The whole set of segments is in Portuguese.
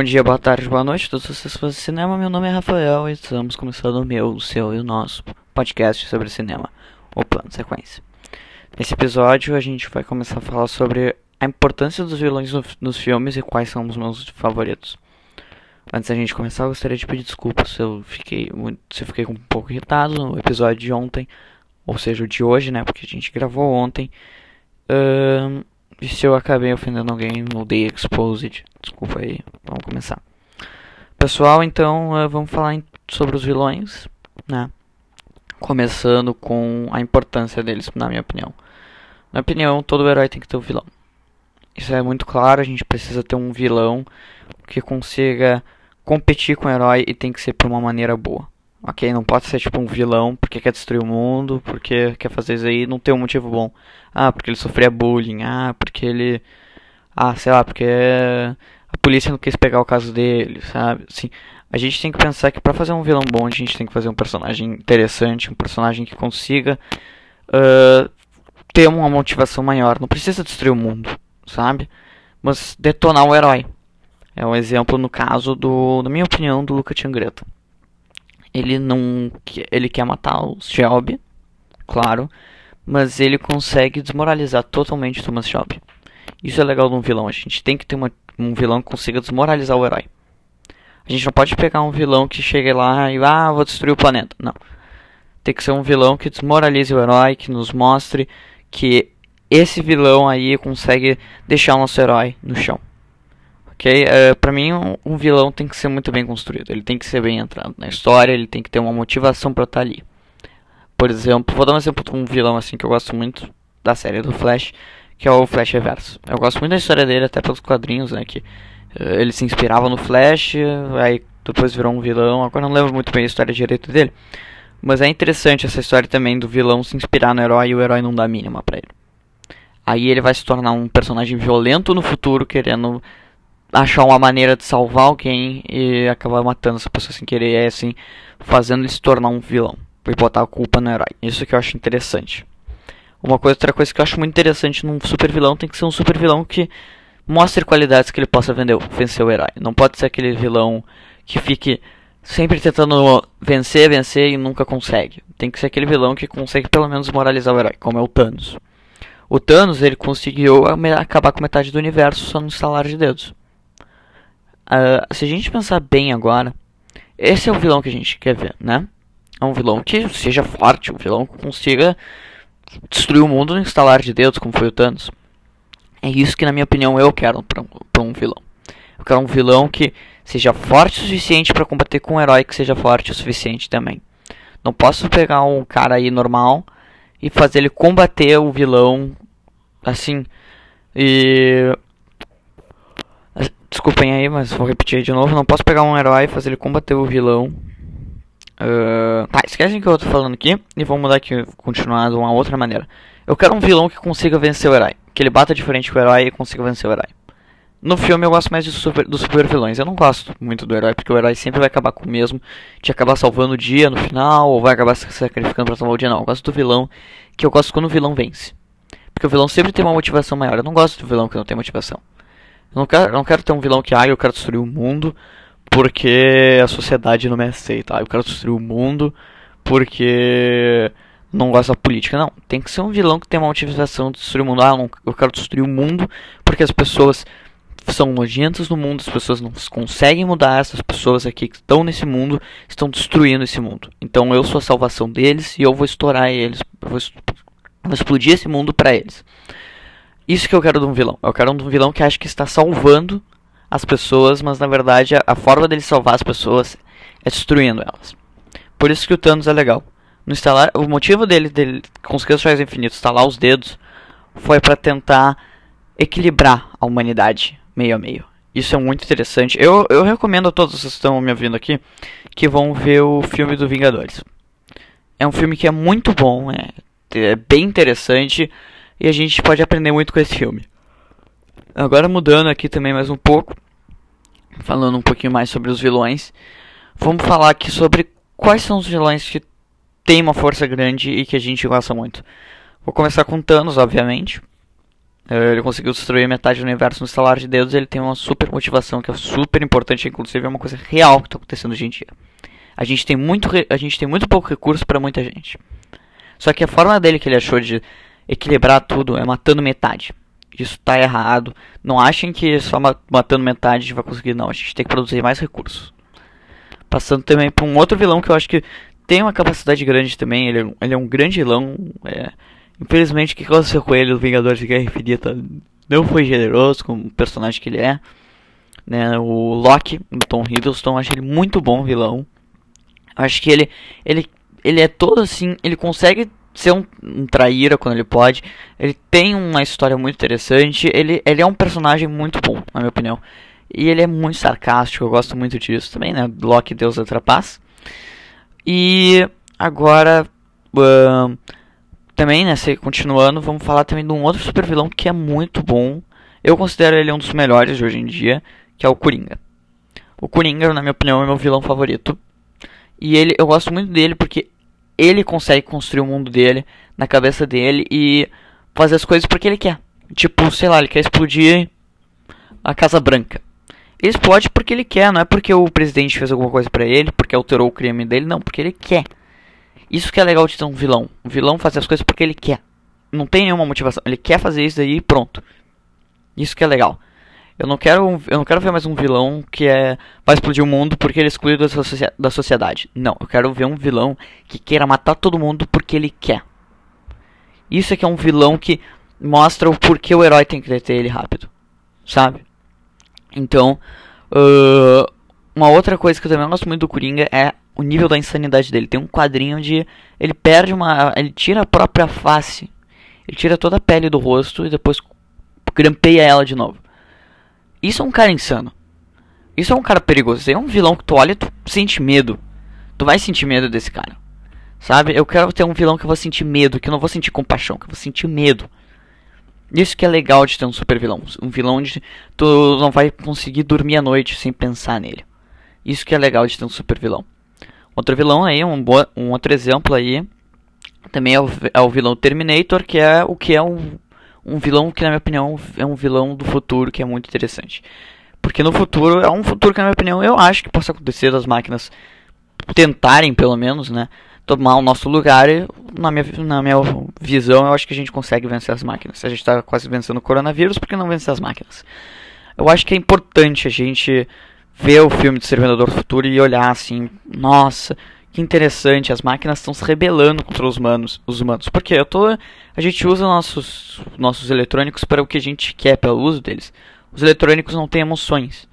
Bom dia, boa tarde, boa noite, todos vocês de cinema. Meu nome é Rafael e estamos começando o meu, o seu e o nosso podcast sobre cinema, o Plano Sequência. Nesse episódio, a gente vai começar a falar sobre a importância dos vilões no, nos filmes e quais são os meus favoritos. Antes da gente começar, eu gostaria de pedir desculpas se eu fiquei, se eu fiquei um pouco irritado no episódio de ontem, ou seja, o de hoje, né? Porque a gente gravou ontem. Uh, e se eu acabei ofendendo alguém no Day Exposed, desculpa aí, começar. Pessoal, então uh, vamos falar sobre os vilões, né? Começando com a importância deles, na minha opinião. Na minha opinião, todo herói tem que ter um vilão. Isso é muito claro, a gente precisa ter um vilão que consiga competir com o herói e tem que ser por uma maneira boa. Ok? Não pode ser tipo um vilão porque quer destruir o mundo, porque quer fazer isso aí não tem um motivo bom. Ah, porque ele sofria bullying. Ah, porque ele. Ah, sei lá, porque polícia não quis pegar o caso dele, sabe? Assim, a gente tem que pensar que para fazer um vilão bom a gente tem que fazer um personagem interessante, um personagem que consiga uh, ter uma motivação maior. Não precisa destruir o mundo, sabe? Mas detonar o herói. É um exemplo no caso do, na minha opinião, do Luca Tiangreta. Ele não, ele quer matar o Shelby, claro, mas ele consegue desmoralizar totalmente o Thomas Shelby. Isso é legal de um vilão. A gente tem que ter uma, um vilão que consiga desmoralizar o herói. A gente não pode pegar um vilão que chegue lá e ah, vou destruir o planeta. Não. Tem que ser um vilão que desmoralize o herói, que nos mostre que esse vilão aí consegue deixar o nosso herói no chão. Ok? Uh, pra mim, um, um, vilão tem que ser muito bem construído. Ele tem que ser bem entrado na história, ele tem que ter uma motivação pra estar ali. Por exemplo, vou dar um exemplo de um vilão assim que eu gosto muito da série do Flash, que é o Flash Reverso. Eu gosto muito da história dele, até pelos quadrinhos, né? Que uh, ele se inspirava no Flash, aí depois virou um vilão. Agora não lembro muito bem a história direito dele. Mas é interessante essa história também do vilão se inspirar no herói e o herói não dá mínima pra ele. Aí ele vai se tornar um personagem violento no futuro, querendo achar uma maneira de salvar alguém e acabar matando essa pessoa sem querer, é assim, fazendo ele se tornar um vilão e botar a culpa no herói. Isso que eu acho interessante. Uma coisa, outra coisa que eu acho muito interessante num super vilão tem que ser um super vilão que mostre qualidades que ele possa vender, vencer o herói. Não pode ser aquele vilão que fique sempre tentando vencer, vencer e nunca consegue. Tem que ser aquele vilão que consegue pelo menos moralizar o herói, como é o Thanos. O Thanos ele conseguiu acabar com metade do universo só no instalar de dedos. Uh, se a gente pensar bem agora, esse é o vilão que a gente quer ver, né? É um vilão que seja forte, um vilão que consiga destruir o mundo no instalar de dedos, como foi o Thanos. É isso que, na minha opinião, eu quero para um, um vilão. Eu quero um vilão que seja forte o suficiente para combater com um herói que seja forte o suficiente também. Não posso pegar um cara aí normal e fazer ele combater o vilão assim. E Desculpem aí, mas vou repetir de novo. Não posso pegar um herói e fazer ele combater o vilão. Uh, tá, esquecem que eu tô falando aqui e vamos mudar aqui, continuar de uma outra maneira. Eu quero um vilão que consiga vencer o herói. Que ele bata de frente com o herói e consiga vencer o herói. No filme eu gosto mais de super, dos super vilões. Eu não gosto muito do herói, porque o herói sempre vai acabar com o mesmo. De acabar salvando o dia no final, ou vai acabar se sacrificando pra salvar o dia. Não, eu gosto do vilão, que eu gosto quando o vilão vence. Porque o vilão sempre tem uma motivação maior. Eu não gosto do vilão que não tem motivação. Eu não quero, eu não quero ter um vilão que, ah, eu quero destruir o mundo porque a sociedade não me aceita. Ah, eu quero destruir o mundo porque não gosta da política. Não, tem que ser um vilão que tem uma motivação de destruir o mundo. Ah, não, eu quero destruir o mundo porque as pessoas são nojentas no mundo, as pessoas não conseguem mudar, essas pessoas aqui que estão nesse mundo estão destruindo esse mundo. Então eu sou a salvação deles e eu vou estourar eles, vou, vou explodir esse mundo para eles. Isso que eu quero de um vilão. Eu quero um vilão que acha que está salvando as pessoas, mas na verdade a, a forma dele salvar as pessoas é destruindo elas. Por isso que o Thanos é legal. No instalar, o motivo dele, dele conseguir os Joias Infinitos, instalar os dedos, foi para tentar equilibrar a humanidade meio a meio. Isso é muito interessante. Eu, eu recomendo a todos que estão me ouvindo aqui que vão ver o filme do Vingadores. É um filme que é muito bom, é, é bem interessante e a gente pode aprender muito com esse filme. Agora mudando aqui também mais um pouco, falando um pouquinho mais sobre os vilões, vamos falar aqui sobre quais são os vilões que têm uma força grande e que a gente gosta muito. Vou começar com Thanos, obviamente. Uh, ele conseguiu destruir metade do universo no estalar de dedos. Ele tem uma super motivação que é super importante, inclusive é uma coisa real que está acontecendo hoje em dia. A gente tem muito, a gente tem muito pouco recurso para muita gente. Só que a forma dele que ele achou de equilibrar tudo é matando metade. Isso está errado. Não achem que só matando metade a gente vai conseguir, não. A gente tem que produzir mais recursos. Passando também para um outro vilão que eu acho que tem uma capacidade grande também. Ele, é ele é um grande vilão. É, infelizmente, o que aconteceu com ele, o Vingadores de Guerra Infinita, não foi generoso com o personagem que ele é. Né, o Loki, do Tom Hiddleston, acho ele muito bom vilão. Acho que ele, ele, ele é todo assim, ele consegue ser um, um traíra quando ele pode. Ele tem uma história muito interessante. Ele, ele é um personagem muito bom, na minha opinião. E ele é muito sarcástico, eu gosto muito disso também, né? Loki, Deus da Trapaz. E agora, uh, também, né? Continuando, vamos falar também de um outro super vilão que é muito bom. Eu considero ele um dos melhores de hoje em dia, que é o Coringa. O Coringa, na minha opinião, é meu vilão favorito. E ele, eu gosto muito dele porque ele consegue construir o mundo dele na cabeça dele e fazer as coisas porque ele quer. Tipo, sei lá, ele quer explodir a Casa Branca. Ele explode porque ele quer, não é porque o presidente fez alguma coisa para ele, porque alterou o crime dele, não, porque ele quer. Isso que é legal de ter um vilão. Um vilão fazer as coisas porque ele quer. Não tem nenhuma motivação, ele quer fazer isso aí e pronto. Isso que é legal. Eu não quero, eu não quero ver mais um vilão que é vai explodir o mundo porque ele é excluído da, da sociedade. Não, eu quero ver um vilão que queira matar todo mundo porque ele quer. Isso é que é um vilão que mostra o porquê o herói tem que deter ele rápido, sabe? Então, uh, uma outra coisa que eu também gosto muito do Coringa é o nível da insanidade dele. Tem um quadrinho de ele perde uma, ele tira a própria face, ele tira toda a pele do rosto e depois grampeia ela de novo. Isso é um cara insano. Isso é um cara perigoso. É um vilão que tu olha e tu sente medo. Tu vai sentir medo desse cara. Sabe? Eu quero ter um vilão que eu vou sentir medo, que eu não vou sentir compaixão, que eu vou sentir medo. Isso que é legal de ter um super vilão. Um vilão onde tu não vai conseguir dormir à noite sem pensar nele. Isso que é legal de ter um super vilão. Outro vilão aí, um, um outro exemplo aí, também é o, é o vilão Terminator, que é o que é um um vilão que, na minha opinião, é um vilão do futuro que é muito interessante. Porque no futuro, é um futuro que, na minha opinião, eu acho que possa acontecer das máquinas tentarem, pelo menos, né? Tomar o nosso lugar e, na minha, na minha visão, eu acho que a gente consegue vencer as máquinas. A gente está quase vencendo o coronavírus, por que não vencer as máquinas? Eu acho que é importante a gente ver o filme do Servidor do Futuro e olhar assim, nossa, que interessante, as máquinas estão se rebelando contra os humanos, os humanos. Porque eu tô, a gente usa nossos, nossos eletrônicos para o que a gente quer, pelo uso deles. Os eletrônicos não têm emoções.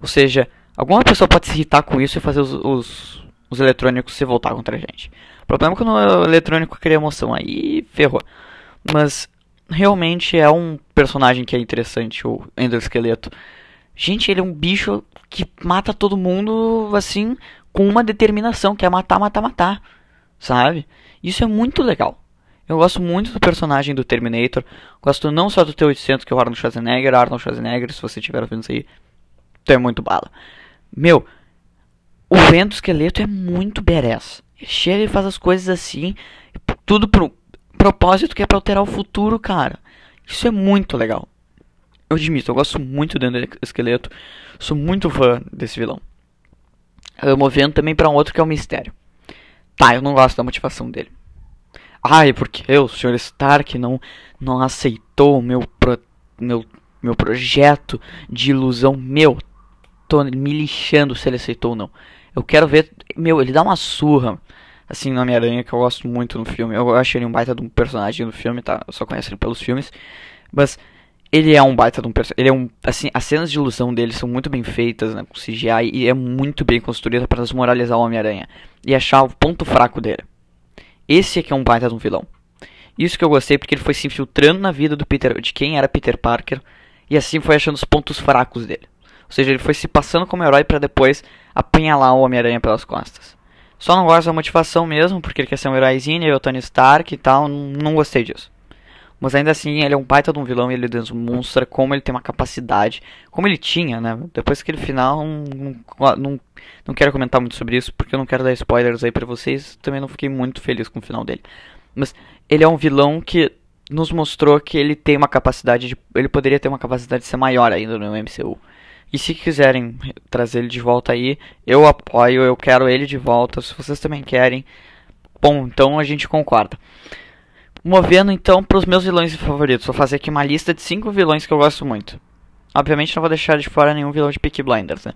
Ou seja, alguma pessoa pode se irritar com isso e fazer os, os, os eletrônicos se voltar contra a gente. O problema é quando o eletrônico cria emoção, aí ferrou. Mas realmente é um personagem que é interessante, o Endoesqueleto. Gente, ele é um bicho que mata todo mundo assim com uma determinação, que é matar, matar, matar. Sabe? Isso é muito legal. Eu gosto muito do personagem do Terminator. Gosto não só do T-800, que é o Arnold Schwarzenegger. Arnold Schwarzenegger, se você estiver ouvindo isso aí, tu é muito bala. Meu, o vento esqueleto é muito badass. Ele chega e faz as coisas assim, tudo pro propósito que é pra alterar o futuro, cara. Isso é muito legal. Eu admito, eu gosto muito do esqueleto. Sou muito fã desse vilão. Movendo também para um outro que é o mistério. Tá, eu não gosto da motivação dele. Ai, porque o Sr. Stark não, não aceitou meu, pro, meu, meu projeto de ilusão. Meu, tô me lixando se ele aceitou ou não. Eu quero ver. Meu, ele dá uma surra. Assim, na Homem-Aranha, que eu gosto muito no filme. Eu acho ele um baita de um personagem no filme, tá? Eu só conheço ele pelos filmes. Mas ele é um baita de um personagem. Ele é um. Assim, as cenas de ilusão dele são muito bem feitas, né? Com CGI. E é muito bem construída para desmoralizar o Homem-Aranha. E achar o ponto fraco dele. Esse aqui é um baita de um vilão. Isso que eu gostei porque ele foi se infiltrando na vida do Peter, de quem era Peter Parker, e assim foi achando os pontos fracos dele. Ou seja, ele foi se passando como herói para depois apanhalar o Homem-Aranha pelas costas. Só não gosto da motivação mesmo, porque ele quer ser um heróizinho, ele é o Tony Stark e tal, não gostei disso. Mas ainda assim, ele é um baita de um vilão e ele demonstra como ele tem uma capacidade, como ele tinha, né? Depois que ele final, não, não, não quero comentar muito sobre isso, porque eu não quero dar spoilers aí pra vocês. Também não fiquei muito feliz com o final dele. Mas ele é um vilão que nos mostrou que ele tem uma capacidade de. Ele poderia ter uma capacidade de ser maior ainda no MCU. E se quiserem trazer ele de volta aí, eu apoio, eu quero ele de volta. Se vocês também querem, bom, então a gente concorda. Movendo então para os meus vilões favoritos. Vou fazer aqui uma lista de cinco vilões que eu gosto muito. Obviamente não vou deixar de fora nenhum vilão de Peaky Blinders. Né?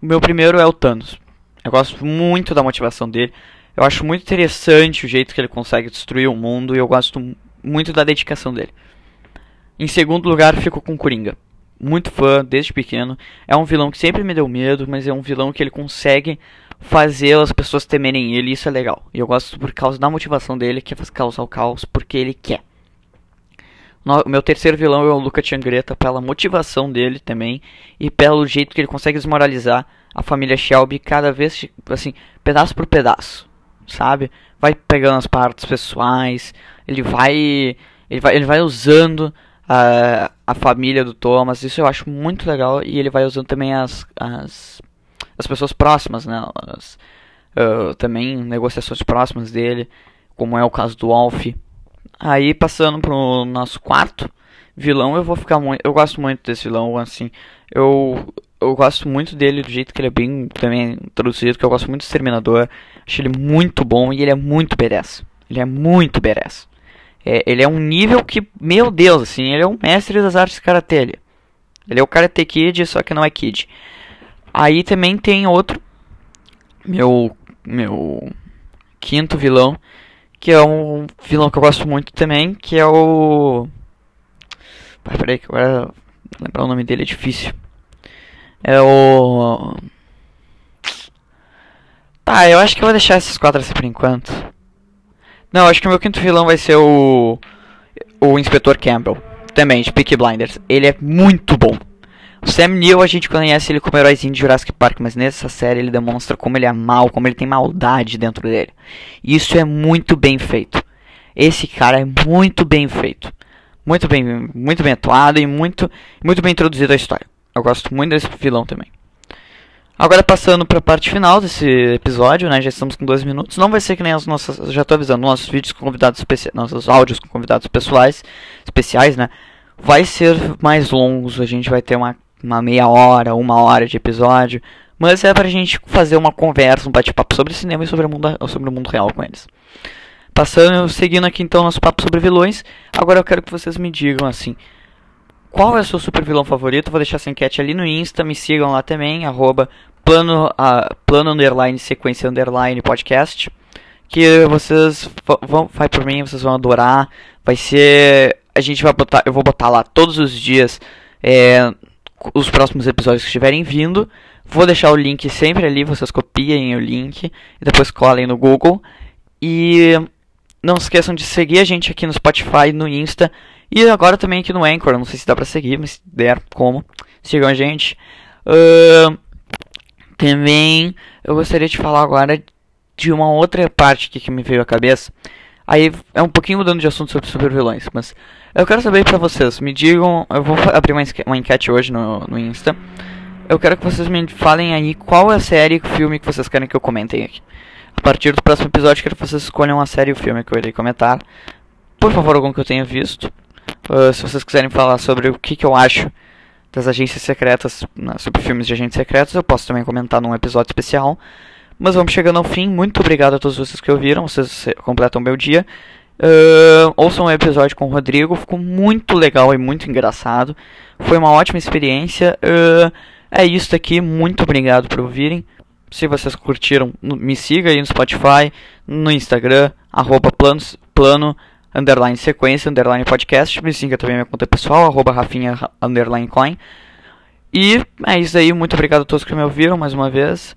O meu primeiro é o Thanos. Eu gosto muito da motivação dele. Eu acho muito interessante o jeito que ele consegue destruir o mundo e eu gosto muito da dedicação dele. Em segundo lugar, fico com Coringa. Muito fã desde pequeno. É um vilão que sempre me deu medo, mas é um vilão que ele consegue fazer as pessoas temerem ele, isso é legal. E eu gosto por causa da motivação dele, que é causar o caos porque ele quer. O meu terceiro vilão é o Luca Changreta, pela motivação dele também e pelo jeito que ele consegue desmoralizar a família Shelby cada vez, assim, pedaço por pedaço, sabe? Vai pegando as partes pessoais, ele vai, ele vai, ele vai usando a, a família do Thomas, isso eu acho muito legal e ele vai usando também as, as, as pessoas próximas, né? As, uh, também negociações próximas dele, como é o caso do Alf Aí passando pro nosso quarto vilão, eu vou ficar muito. Eu gosto muito desse vilão, assim. Eu, eu gosto muito dele do jeito que ele é bem também introduzido, que eu gosto muito do Exterminador. Acho ele muito bom e ele é muito badass. Ele é muito badass. É, ele é um nível que, meu Deus, assim, ele é um mestre das artes karatê. Ele, ele é o Karate Kid, só que não é Kid. Aí também tem outro, meu, meu quinto vilão, que é um vilão que eu gosto muito também, que é o. Pai, peraí, que agora lembrar o nome dele é difícil. É o. Tá, eu acho que eu vou deixar esses quatro assim por enquanto. Não, acho que o meu quinto vilão vai ser o. O Inspetor Campbell. Também, de Peaky Blinders. Ele é muito bom. O Sam Neill a gente conhece ele como heróizinho de Jurassic Park, mas nessa série ele demonstra como ele é mal, como ele tem maldade dentro dele. Isso é muito bem feito. Esse cara é muito bem feito. Muito bem, muito bem atuado e muito, muito bem introduzido a história. Eu gosto muito desse vilão também. Agora passando para a parte final desse episódio, né? Já estamos com dois minutos. Não vai ser que nem as nossas, já estou avisando, nossos vídeos com convidados especiais, nossos áudios com convidados pessoais, especiais, né? Vai ser mais longos. A gente vai ter uma uma meia hora, uma hora de episódio, mas é pra gente fazer uma conversa, um bate-papo sobre cinema e sobre o, mundo, sobre o mundo real com eles. Passando, seguindo aqui então nosso papo sobre vilões, agora eu quero que vocês me digam assim, qual é o seu super vilão favorito? Vou deixar essa enquete ali no Insta, me sigam lá também, arroba plano, uh, plano underline sequência underline podcast, que vocês vão, vai por mim, vocês vão adorar, vai ser, a gente vai botar, eu vou botar lá todos os dias, é, os próximos episódios que estiverem vindo. Vou deixar o link sempre ali, vocês copiem o link e depois colhem no Google. E não se esqueçam de seguir a gente aqui no Spotify, no Insta e agora também aqui no Anchor. Não sei se dá pra seguir, mas se der, como. Sigam a gente. Uh, também eu gostaria de falar agora de uma outra parte que me veio à cabeça. Aí é um pouquinho mudando de assunto sobre super vilões, mas eu quero saber pra vocês, me digam, eu vou abrir uma, uma enquete hoje no, no Insta. Eu quero que vocês me falem aí qual é a série e filme que vocês querem que eu comentem aqui. A partir do próximo episódio, quero que vocês escolham a série e o filme que eu irei comentar. Por favor, algum que eu tenha visto. Uh, se vocês quiserem falar sobre o que, que eu acho das agências secretas, sobre filmes de agentes secretos, eu posso também comentar num episódio especial. Mas vamos chegando ao fim. Muito obrigado a todos vocês que ouviram. Vocês completam meu dia. Uh, ouçam o um episódio com o Rodrigo. Ficou muito legal e muito engraçado. Foi uma ótima experiência. Uh, é isso aqui. Muito obrigado por ouvirem. Se vocês curtiram, me siga aí no Spotify, no Instagram, arroba planos, plano, underline sequência, underline podcast. Me siga também minha conta pessoal, arroba rafinha, underline coin. E é isso aí. Muito obrigado a todos que me ouviram mais uma vez.